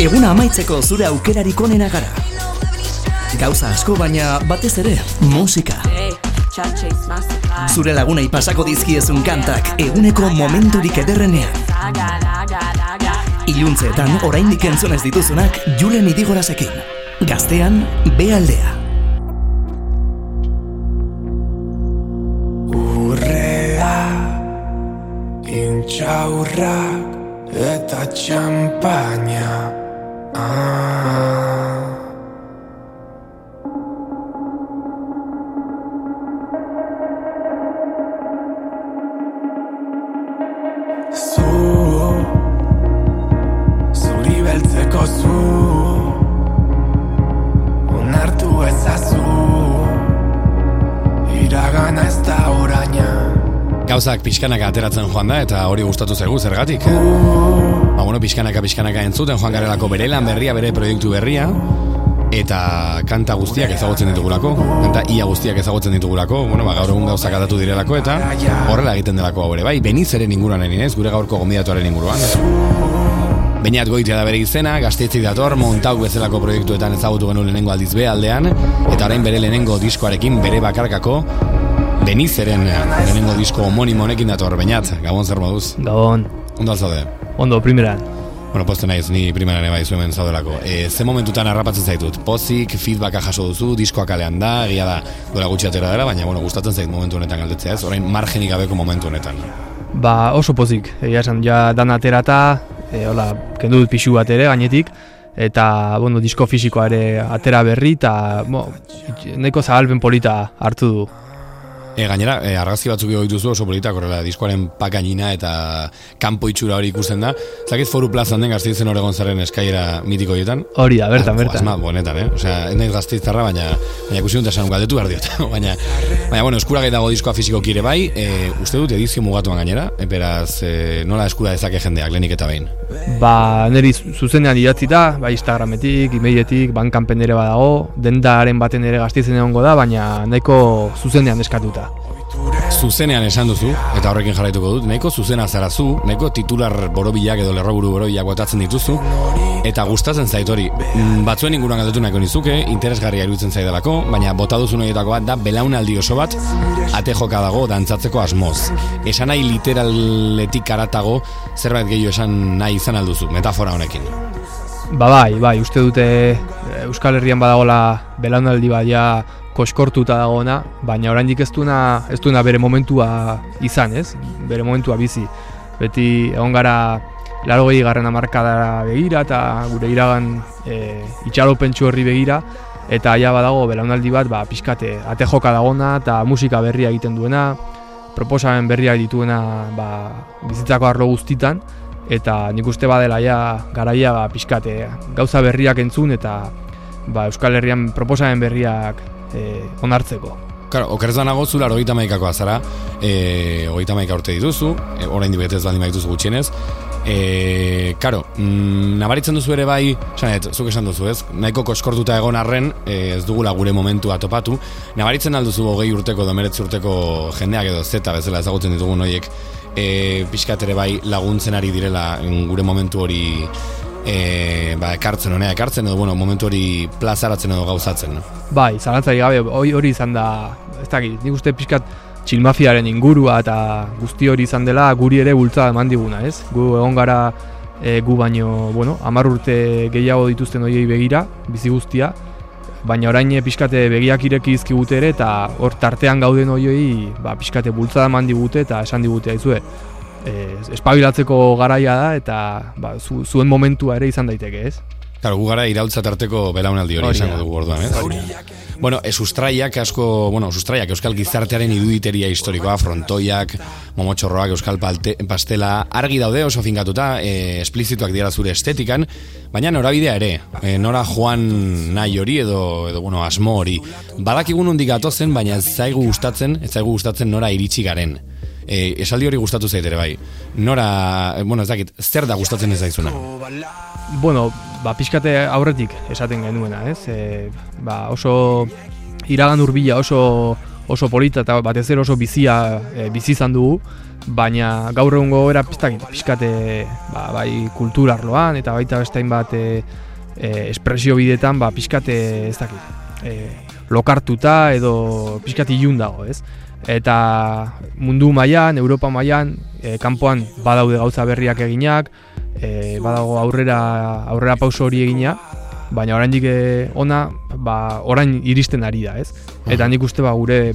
Eguna amaitzeko zure aukerarik onena gara. Gauza asko baina batez ere musika. Zure lagunei pasako dizkiezun kantak eguneko momenturik ederrenean. Iluntzeetan oraindik entzun ez dituzunak Julen Idigorasekin. Gaztean, bealdea. Urrea, intxaurrak eta txampaina. Gauzak pixkanaka ateratzen joan da eta hori gustatu zaigu zergatik. Ba, bueno, pixkanaka pixkanaka entzuten joan garelako bere lan berria, bere proiektu berria eta kanta guztiak ezagutzen ditugulako, kanta ia guztiak ezagutzen ditugulako, bueno, ba, gaur egun gauzak atatu direlako eta horrela egiten delako hau ere, bai, benizeren inguruan ez, gure gaurko gomidatuaren inguruan. Beinat goitia da bere izena, gaztetzik dator, montauk bezalako proiektuetan ezagutu genuen lehenengo aldiz be aldean, eta orain bere lehenengo diskoarekin bere bakarkako Benizeren lehenengo disko homonimo honekin dator, Beñat, gabon zer moduz? Gabon, Ondo alzaude? Ondo, primeran. Bueno, poste naiz, ni primeran bai zuen zaudelako. E, ze momentutan harrapatzen zaitut? Pozik, feedbacka jaso duzu, diskoa kalean da, egia da, dola gutxi atera dela, baina, bueno, gustatzen zait momentu honetan galdetzea, ez? Orain margenik gabeko momentu honetan. Ba, oso pozik, egia esan, ja dan aterata, e, hola, kendu dut pixu bat ere, gainetik, eta, bueno, disko fisikoa ere atera berri, eta, bo, neko zabalpen polita hartu du. E, gainera, e, argazki batzuk egin dituzu oso politak horrela, diskoaren pakainina eta kanpo itxura hori ikusten da. Zakit foru plazan den gazteizen oregon zaren eskaira mitiko horietan? Hori da, bertan, Ah, bertan. Asma, bonetan, eh? Osea, ez naiz gazteiztarra, baina, baina ikusi dut esan galdetu behar diot. baina, baina, bueno, eskuragai dago diskoa fisiko kire bai, e, uste dut edizio mugatuan gainera, beraz, e, nola eskura dezake jendeak, lehenik eta behin. Ba, niri zu- zuzenean idatzi da, ba, Instagrametik, emailetik, bankanpen ere badago, dendaren baten ere gazteizen egongo da, baina nahiko zuzenean eskatuta. Zuzenean esan duzu, eta horrekin jarraituko dut, nahiko zuzena zarazu, nahiko titular borobilak edo lerroburu borobilak botatzen dituzu, eta gustatzen zait hori. Mm, Batzuen inguruan galdetu nahiko nizuke, interesgarria iruditzen zaidalako, baina bota duzun horietako bat da belaunaldi oso bat, ate joka dago dantzatzeko asmoz. Esan nahi literaletik aratago, zerbait gehiago esan nahi izan alduzu, metafora honekin. Ba bai, bai, uste dute e, Euskal Herrian badagola belaunaldi bat ja koskortuta dagoena, baina oraindik ez duena, ez duena bere momentua izan, ez? Bere momentua bizi. Beti egon gara laro garren amarkadara begira eta gure iragan e, itxaropentsu horri begira, eta ja badago belaunaldi bat, ba, pixkate, ate joka dagona eta musika berria egiten duena, proposamen berriak dituena ba, bizitzako arlo guztitan, eta nik uste badela ja garaia ba, pixkate gauza berriak entzun eta ba, Euskal Herrian proposamen berriak e, onartzeko. Claro, okerez banago zu laro gita maikakoa zara, e, hogeita maika urte dituzu, e, orain dibetez baldin badituzu gutxienez, e, karo, mm, nabaritzen duzu ere bai, sanet, zuk esan duzu ez, nahiko koskortuta egon arren, e, ez dugula gure momentua topatu, nabaritzen alduzu hogei urteko, domeretzi urteko jendeak edo zeta bezala ezagutzen ditugun horiek, e, pixkat ere bai laguntzen ari direla mm, gure momentu hori e, ba, ekartzen honea ekartzen edo bueno, momentu hori plazaratzen edo gauzatzen. no? Bai, zalantzari gabe, hori hori izan da, ez dakit, nik uste pixkat txilmafiaren ingurua eta guzti hori izan dela guri ere bultzada eman diguna, ez? Gu egon gara e, gu baino, bueno, hamar urte gehiago dituzten horiei begira, bizi guztia, baina orain pixkate begiak ireki dizkigute ere eta hor tartean gauden horiei ba, pixkate bultzada eman digute eta esan digute aizue. E, espabilatzeko garaia da eta ba, zu, zuen momentua ere izan daiteke, ez? Claro, gu gara iraultza tarteko belaunaldi hori izango dugu orduan, ez? Bueno, e, sustraiak asko, bueno, sustraiak euskal gizartearen iduditeria historikoa, frontoiak, momotxorroak, euskal palte, pastela, argi daude oso finkatuta, e, esplizituak dira zure estetikan, baina norabidea ere, e, nora joan nahi hori edo, edo bueno, asmo hori. Badakigun hundik gatozen, baina ez zaigu gustatzen, ez zaigu gustatzen nora iritsi garen. E, esaldi hori gustatu zait ere bai. Nora, e, bueno, ez dakit, zer da gustatzen ez zaizuna? Bueno, ba, pixkate aurretik esaten genuena, ez? E, ba, oso iragan hurbila oso oso polita eta batez ere oso bizia e, bizi izan dugu, baina gaur egungo era pizkate ba, bai kulturarloan eta baita beste bat e, espresio bidetan ba pizkate ez dakit e, lokartuta edo pizkati ilun dago, ez? Eta mundu mailan, Europa mailan, e, kanpoan badaude gauza berriak eginak, e, badago aurrera aurrera pauso hori egina, baina oraindik eh, ona ba, orain iristen ari da, ez? Eta nik uste ba gure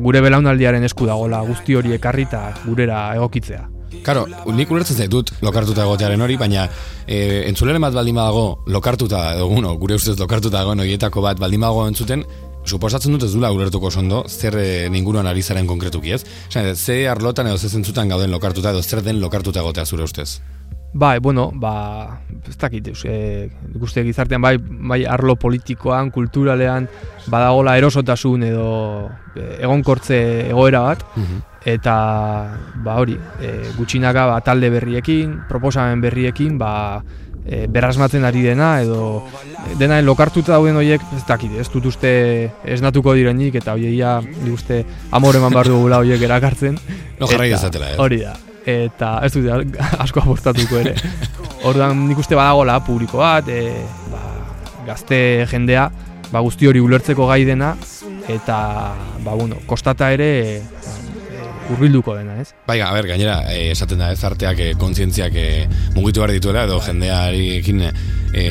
gure belaunaldiaren esku dagola guzti hori ekarri eta gurera egokitzea. Karo, nik ulertzen zaitut lokartuta egotearen hori, baina e, entzuleren bat baldin badago lokartuta, edo guno, gure ustez lokartuta dagoen horietako bat baldin badago entzuten, suposatzen dut ez dula ulertuko sondo, zer e, ninguruan ari zaren konkretuki ez? Ze arlotan edo ze zentzutan gauden lokartuta edo zer den lokartuta egotea zure ustez? Ba, bueno, ba, ez dakit, e, guzti gizartean bai, bai arlo politikoan, kulturalean, badagola erosotasun edo e, egonkortze egoera bat, mhm. eta ba hori, e, gutxinaka ba, talde berriekin, proposamen berriekin, ba, e, berrasmatzen ari dena, edo dena lokartuta dauden horiek, ez dakit, ez dut uste esnatuko direnik, eta hoieia, uste, amore eman behar dugula horiek erakartzen. No jarrai ezatela, eh? Hori da eta ez dut asko apostatuko ere. Orduan nik uste badagola publiko bat, e, ba, gazte jendea, ba, guzti hori ulertzeko gai dena, eta ba, bueno, kostata ere e, urbilduko dena, ez? Bai, a ber, gainera, e, esaten da, ez arteak, e, kontzientziak e, mugitu behar dituela, edo jendeari ekin e,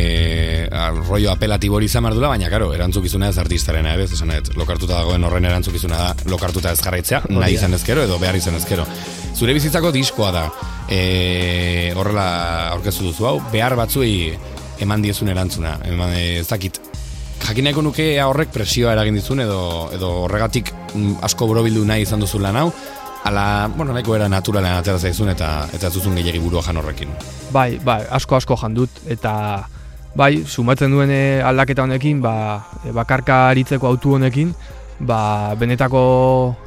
rollo apelatibo hori izan dula, baina, karo, erantzukizuna ez artistaren, ez? Esan, et, lokartuta dagoen horren erantzukizuna da, lokartuta ez jarraitzea, nahi izan ezkero, edo behar izan ezkero. Zure bizitzako diskoa da, e, horrela aurkeztu duzu hau, behar batzuei eman diezun erantzuna, eman, ez dakit, jakineko nuke horrek presioa eragin dizun edo edo horregatik mm, asko borobildu nahi izan duzu lan hau ala, bueno, nahiko era naturalean atera zaizun eta eta zuzun gehiagi burua jan horrekin. Bai, bai, asko asko jan dut eta bai, sumatzen duen eh, aldaketa honekin, ba, eh, bakarka aritzeko autu honekin, ba, benetako,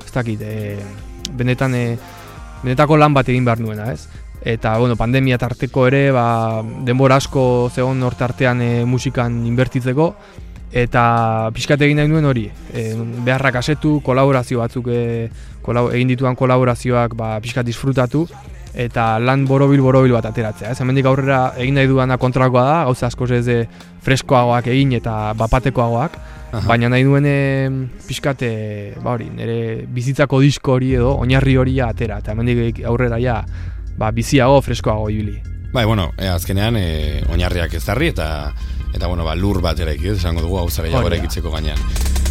ez dakit, e, benetan, e, benetako lan bat egin behar nuena, ez? Eta, bueno, pandemia tarteko ere, ba, denbora asko zegoen norte artean musikan inbertitzeko, eta pixkat egin nahi nuen hori, e, beharrak asetu, kolaborazio batzuk e, egin dituan kolaborazioak ba, pixkat disfrutatu, eta lan borobil borobil bat ateratzea. Ez hemendik aurrera egin nahi duana kontrakoa da, gauza asko ez de freskoagoak egin eta bapatekoagoak, baina nahi duen pixkat ba hori, nire bizitzako disko hori edo oinarri hori atera, eta hemendik aurrera ja ba, biziago freskoago ibili. Bai, bueno, e, azkenean e, oinarriak ezarri eta eta bueno, ba, lur bat ere ez esango dugu hau jagore egitzeko gainean.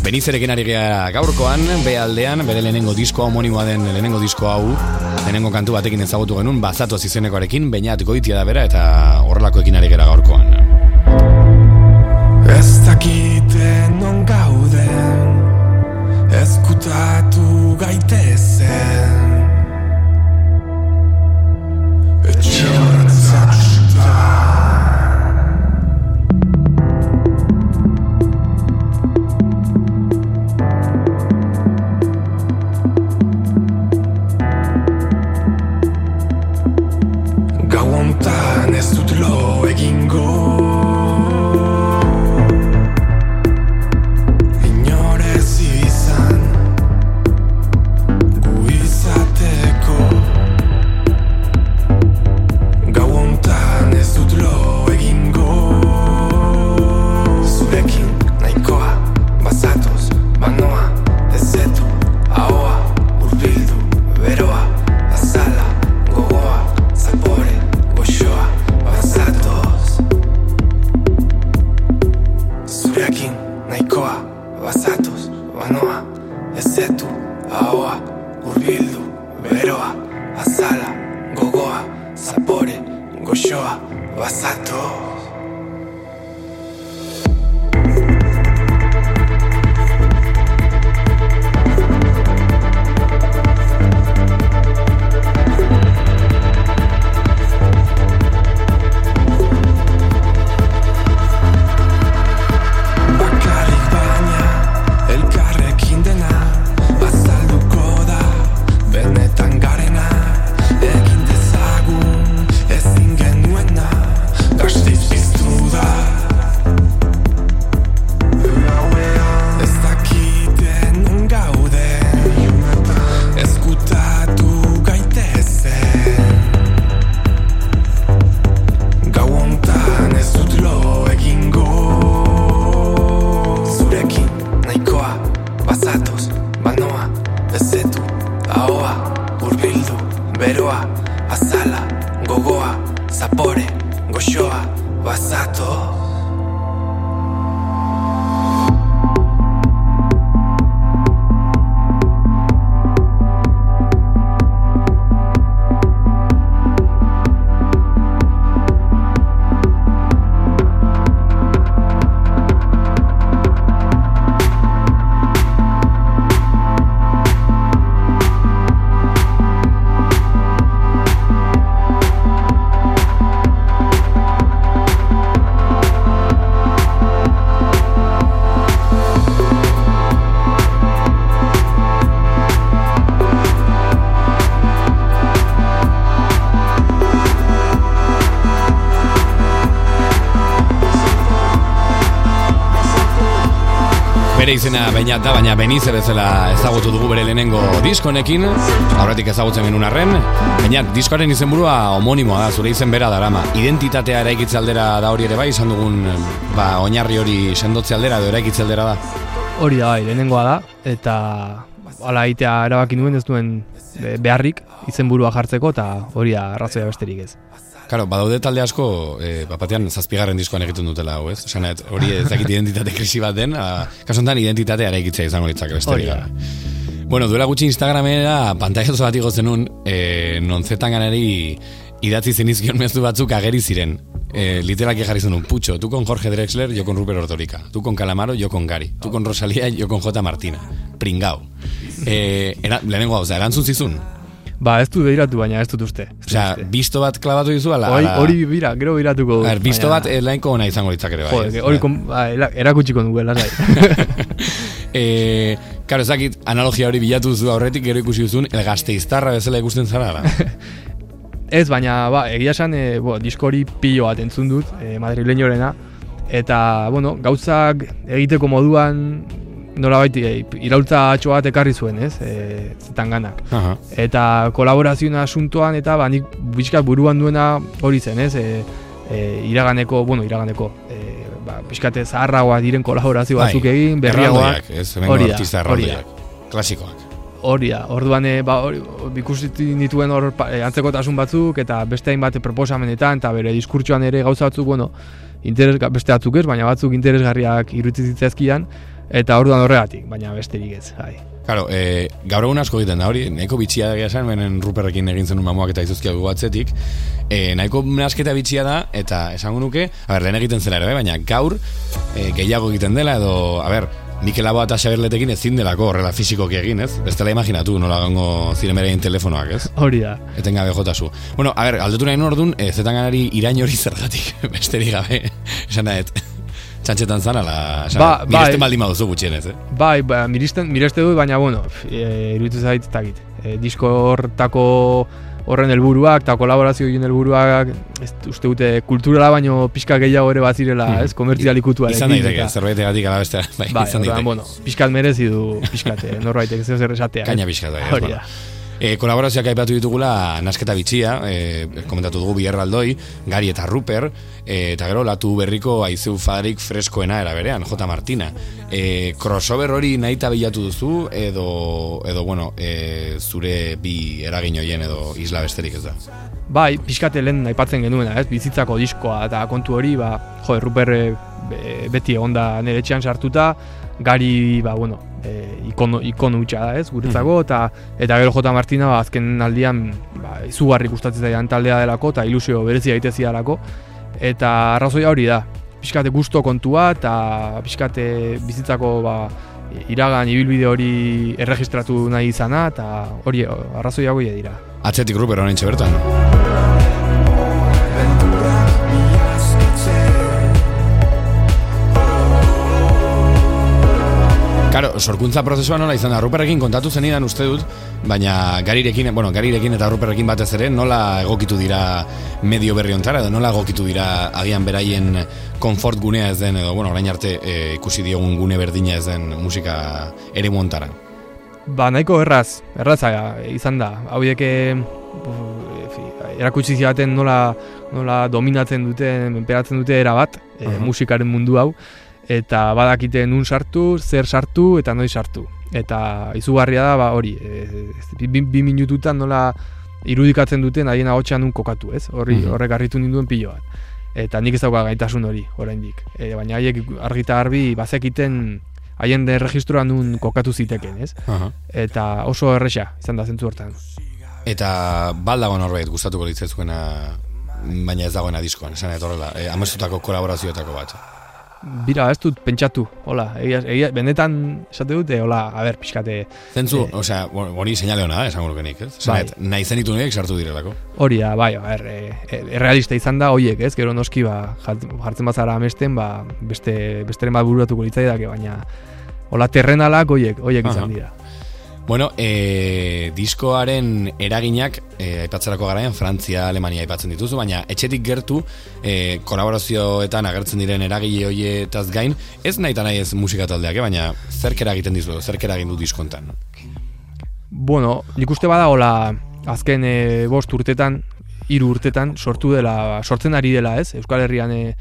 Benizerekin ari gara gaurkoan, be aldean, bere lehenengo disko homonimoa den lehenengo disko hau, lehenengo kantu batekin ezagutu genuen, bazatu izenekoarekin, bainat goitia da bera, eta horrelakoekin ari gara gaurkoan. Zapore, goxoa, Bere izena baina da, baina benize bezala ezagutu dugu bere lehenengo diskonekin, aurretik ezagutzen genuen arren, baina diskoaren izenburua homonimoa da, zure izen bera darama. Identitatea eraikitze aldera da hori ere bai, izan dugun ba, oinarri hori sendotze aldera edo eraikitze aldera da. Hori da, bai, lehenengoa da, eta ala aitea erabaki nuen ez duen be- beharrik izenburua jartzeko, eta hori da arrazoia besterik ez. Karo, badaude talde asko, e, bapatean zazpigarren diskoan egiten dutela hau, ez? Osan, hori ez dakit identitate krisi bat den, a, kasu honetan identitatea eraikitzea izango litzak besterik. Bueno, duela gutxi Instagramera pantailazo bat igo zenun, e, nonzetan ganari idatzi zenizkion mezu batzuk ageri ziren. E, literalki jarri zenun, Pucho, tu con Jorge Drexler, yo con Rupert Ortorica. Tu con Calamaro, yo con Gary. Tu con Rosalía, yo con J. Martina. Pringao. E, era, lehenengo hau, erantzun zizun. Ba, ez du behiratu, baina ez dut uste. Osea, bisto bat klabatu dizu, ala... Hori, ala- hori bira, gero biratuko A ver, bisto bat eh, lainko ona izango litzak ere bai. Jode, hori ba, era- erakutsiko dugu, lasai. Eh, karo, ez dakit analogia hori bilatu duzu aurretik gero ikusi duzun el gazteiztarra bezala ikusten zara da. Ez, baina, ba, egia esan, e, bo, disko hori pilo bat entzun dut, e, madrileñorena, eta, bueno, gauzak egiteko moduan, nola baiti, e, iraultza atxo bat ekarri zuen, ez, e, zetanganak. Aha. Eta kolaborazioen asuntoan, eta, ba, nik pixkat buruan duena hori zen, ez, e, e, iraganeko, bueno, iraganeko, e, ba, pixkate zaharragoa diren kolaborazio batzuk Bai, egin, berriagoak. Ez, Hori artista erraldoiak. Klasikoak. Hori da, orduan ba, hori, nituen hor e, antzekotasun batzuk eta beste hainbat proposamenetan eta bere diskurtsoan ere gauza batzuk, bueno, interes, beste batzuk ez, baina batzuk interesgarriak iruditzen zitzaizkidan eta orduan horregatik, baina besterik ez, bai. Claro, eh, gaur egun asko egiten da hori, nahiko bitxia da esan, benen Ruperrekin egin zenun mamoak eta izuzkia dugu atzetik, eh, nahiko nasketa bitxia da, eta esango nuke, a ber, lehen egiten zela ere, bai, baina gaur eh, gehiago egiten dela, edo, a ber, Mikel Aboa eta Xaberletekin ezin delako horrela fisikoki egin, ez? Bestela imaginatu nola gongo ziremerein telefonoak, ez? Hori da. Etengabe jotazu. Bueno, a ber, aldetu nahi orduan, e, zetan ganari irain hori zergatik, besterik gabe, esan nahet, txantxetan zan, ala, Ba, ba, miresten bai. baldin baduzu gutxienez, eh? Bai, ba, miristen, mireste dut, baina, bueno, e, iruditzen zait, ez dakit. E, disko hortako horren helburuak eta kolaborazio egin helburuak ez uste dute kulturala baino pixka gehiago ere bazirela, Mhm. ez, komertzialikutuarekin. Izan daiteke, eta- zerbaitegatik ala beste, bai, Bai, izan daiteke. bueno, pixkat merezi du, pixkat, eh, norbaitek zer zer esatea. Kaina pixkat, bai, Hori bueno. da. E, kolaborazioak aipatu ditugula nasketa bitxia, e, komentatu dugu Bierra Aldoi, Gari eta Ruper, e, eta gero latu berriko aizeu fadarik freskoena era berean, J. Martina. E, crossover hori nahi bilatu duzu, edo, edo bueno, e, zure bi eragin hoien edo isla besterik ez da. Bai, pixkate lehen aipatzen genuena, ez, bizitzako diskoa eta kontu hori, ba, jo, Ruper eh, be- beti egonda nire etxean sartuta, gari, ba, bueno, e, ikono, ikono hutsa da, ez, guretzako, eta eta gero J. Martina, ba, azken aldian, ba, izugarri gustatzen zaidan taldea delako, eta ilusio berezi daitezi dalako, eta arrazoia hori da, pixkate gusto kontua, eta pixkate bizitzako, ba, iragan ibilbide hori erregistratu nahi izana, eta hori arrazoia hori dira. Atzetik Ruper honen bertan. Karo, sorkuntza prozesua nola izan da, Ruperrekin kontatu zenidan uste dut, baina garirekin, bueno, garirekin eta Ruperrekin batez ere, nola egokitu dira medio berri ontara, edo nola egokitu dira agian beraien konfort gunea ez den, edo, bueno, orain arte e, ikusi diogun gune berdina ez den musika ere montara. Ba, nahiko erraz, erraza izan da. Hauek eh, erakutsi zidaten nola, nola dominatzen duten, menperatzen dute era bat, eh, Aha. musikaren mundu hau, eta badakite nun sartu, zer sartu eta noiz sartu. Eta izugarria da, ba, hori, e, bi, bi minututan nola irudikatzen duten haien ahotsa nun kokatu, ez? Horri Mhm. horrek harritu ninduen pilo bat. Eta nik ez dauka gaitasun hori oraindik. E, baina haiek argita garbi bazekiten haien de registroa nun kokatu ziteken, ez? Aha. Eta oso erresa izan da zentzu hortan. Eta baldago norbait gustatuko litzaizuena baina ez dagoena diskoan, esan eta horrela, e, amestutako kolaborazioetako bat. Bira, ez dut pentsatu, hola, egia, egia, benetan esate dute, hola, a ber, pixkate, Zentzu, Eh. osea, hori seinale hona da, esango nukenik, ez? Bai. Nahi zenitu nik sartu direlako. hori da, bai, a ber, e, e, errealista izan da, hoiek, ez, gero noski, ba, jart- jartzen bazara amesten, ba, beste, besteren bat bururatuko litzaidake, baina, hola, terrenalak hoiek, hoiek izan dira. Bueno, e, diskoaren eraginak, e, aipatzerako garaian, Frantzia, Alemania aipatzen dituzu, baina etxetik gertu, e, kolaborazioetan agertzen diren eragile hoietaz gain, ez nahi nahi ez musika taldeak, eh? baina zerk eragiten dizu, zerk eragin du diskontan. Bueno, nik uste bada, hola, azken e, bost urtetan, hiru urtetan, sortu dela, sortzen ari dela, ez, Euskal Herrian e,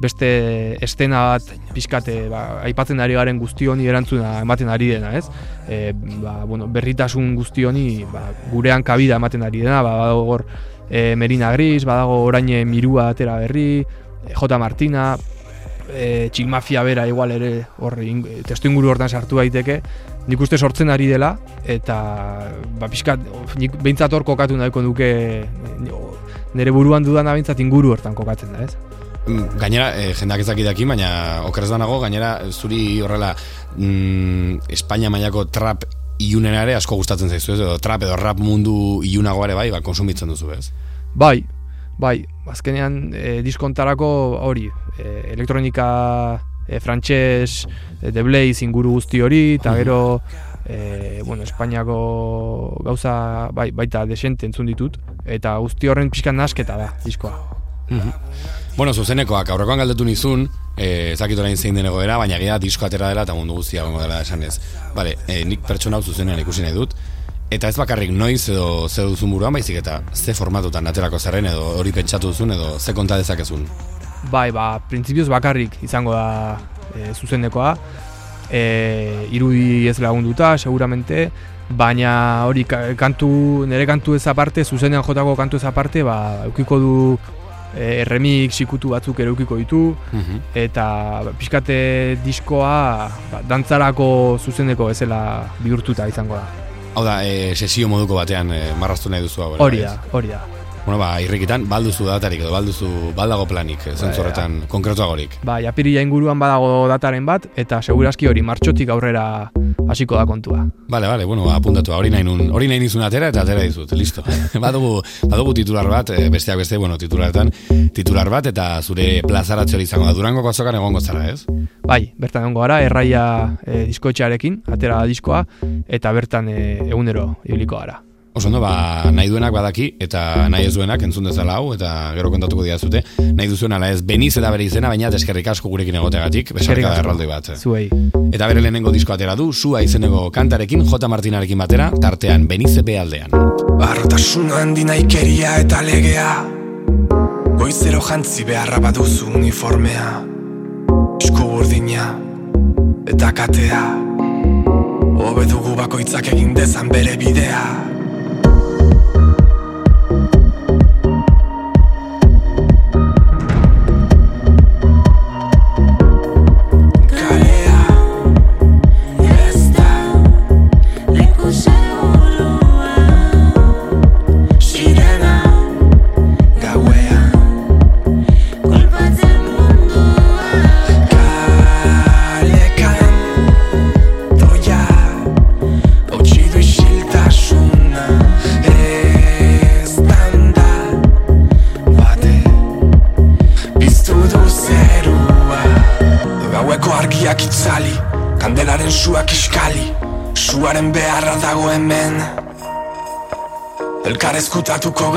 beste estena bat pixkate ba, aipatzen ari garen guzti honi erantzuna ematen ari dena, ez? E, ba, bueno, berritasun guzti honi ba, gurean kabida ematen ari dena, ba, badago hor e, Merina Gris, badago orain Mirua atera berri, e, J. Martina, e, Txilmafia bera igual ere hor testu inguru hortan sartu daiteke, nik uste sortzen ari dela, eta ba, pixkat, nik behintzat hor kokatu nahiko nuke nire buruan dudana behintzat inguru hortan kokatzen da, ez? Mm, Gainera, e, jendak ezakidakin, baina okeraz banago, gainera, zuri horrela mm, Espainia mailako trap ilunena ere asko gustatzen zaizu, ez? Edo trap edo rap mundu ilunago ere bai, ba, konsumitzen duzu, ez? Bai, bai, azkenean e, diskontarako hori, e, elektronika e, frantxez, e, The Blaze inguru guzti hori, eta gero, e, bueno, Espainiako gauza bai, baita desente entzun ditut, eta guzti horren pixkan nasketa da, diskoa. Bueno, zuzenekoak, aurrekoan galdetu nizun, eh, ezakit orain zein den egoera, baina gira disko atera dela eta mundu guztia gongo dela esanez. Bale, eh, nik pertsona hau zuzenean ikusi nahi dut, eta ez bakarrik noiz edo ze duzun buruan baizik eta ze formatutan aterako zerren edo hori pentsatu duzun edo ze konta dezakezun. Bai, ba, printzipioz bakarrik izango da e, zuzenekoa, e, irudi ez lagunduta, seguramente, baina hori ka- kantu, nire kantu ez aparte, zuzenean jotako kantu ez aparte, ba, eukiko du e, remix ikutu batzuk ere eukiko ditu, eta ba, pixkate diskoa ba, dantzarako zuzeneko bezala bihurtuta izango da. Hau da, eh, sesio moduko batean eh, marraztu nahi duzu hau. Hori da, hori da. Bueno, ba, irrikitan, balduzu datarik edo balduzu baldago planik, eh, zentzu horretan konkretuagorik. Ba, japirila inguruan badago dataren bat, eta segurazki hori martxotik aurrera hasiko da kontua. Bale, bale, bueno, ba, apuntatu, hori nahi nun, hori nahi nizun atera eta atera dizut, listo. badugu, badugu titular bat, eh, besteak beste, bueno, titularetan, titular bat eta zure plazaratze hori izango da, Durango azokan egongo zara, ez? Bai, bertan egongo gara, erraia e, diskoetxearekin, atera diskoa, eta bertan e, egunero ibiliko gara. Oso ondo, ba, nahi duenak badaki, eta nahi ez duenak entzun dezala hau, eta gero kontatuko didazute, nahi duzuen ala ez beniz eta bere izena, baina eskerrik asko gurekin egoteagatik, besarka da erraldoi bat. Zuei. Eta bere lehenengo disko atera du, sua izeneko kantarekin, J. Martinarekin batera, tartean benize bealdean. Barrotasun handi naikeria eta legea Goizero jantzi beharra baduzu uniformea Esku burdina eta katea Hobe dugu bakoitzak egin dezan bere bidea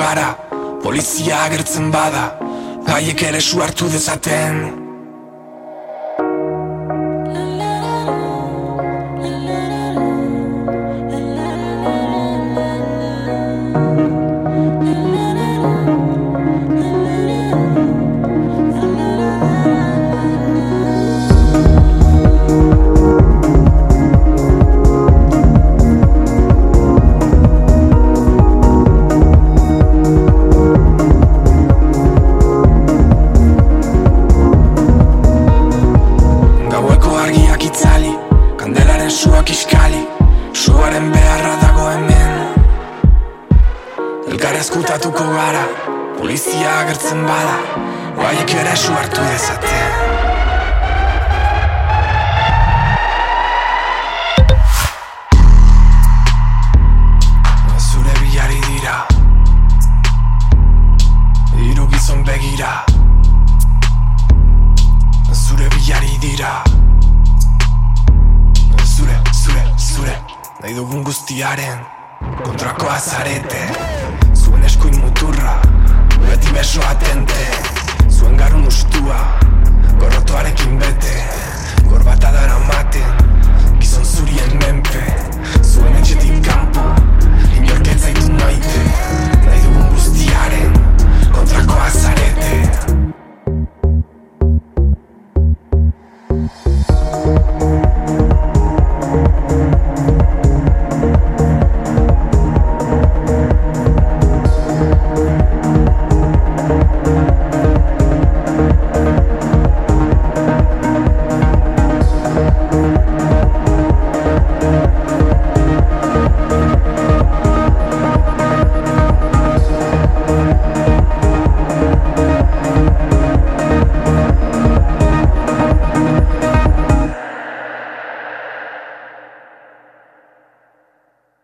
gara. Polizia agertzen bada. Gaiek ere su hartu dezaten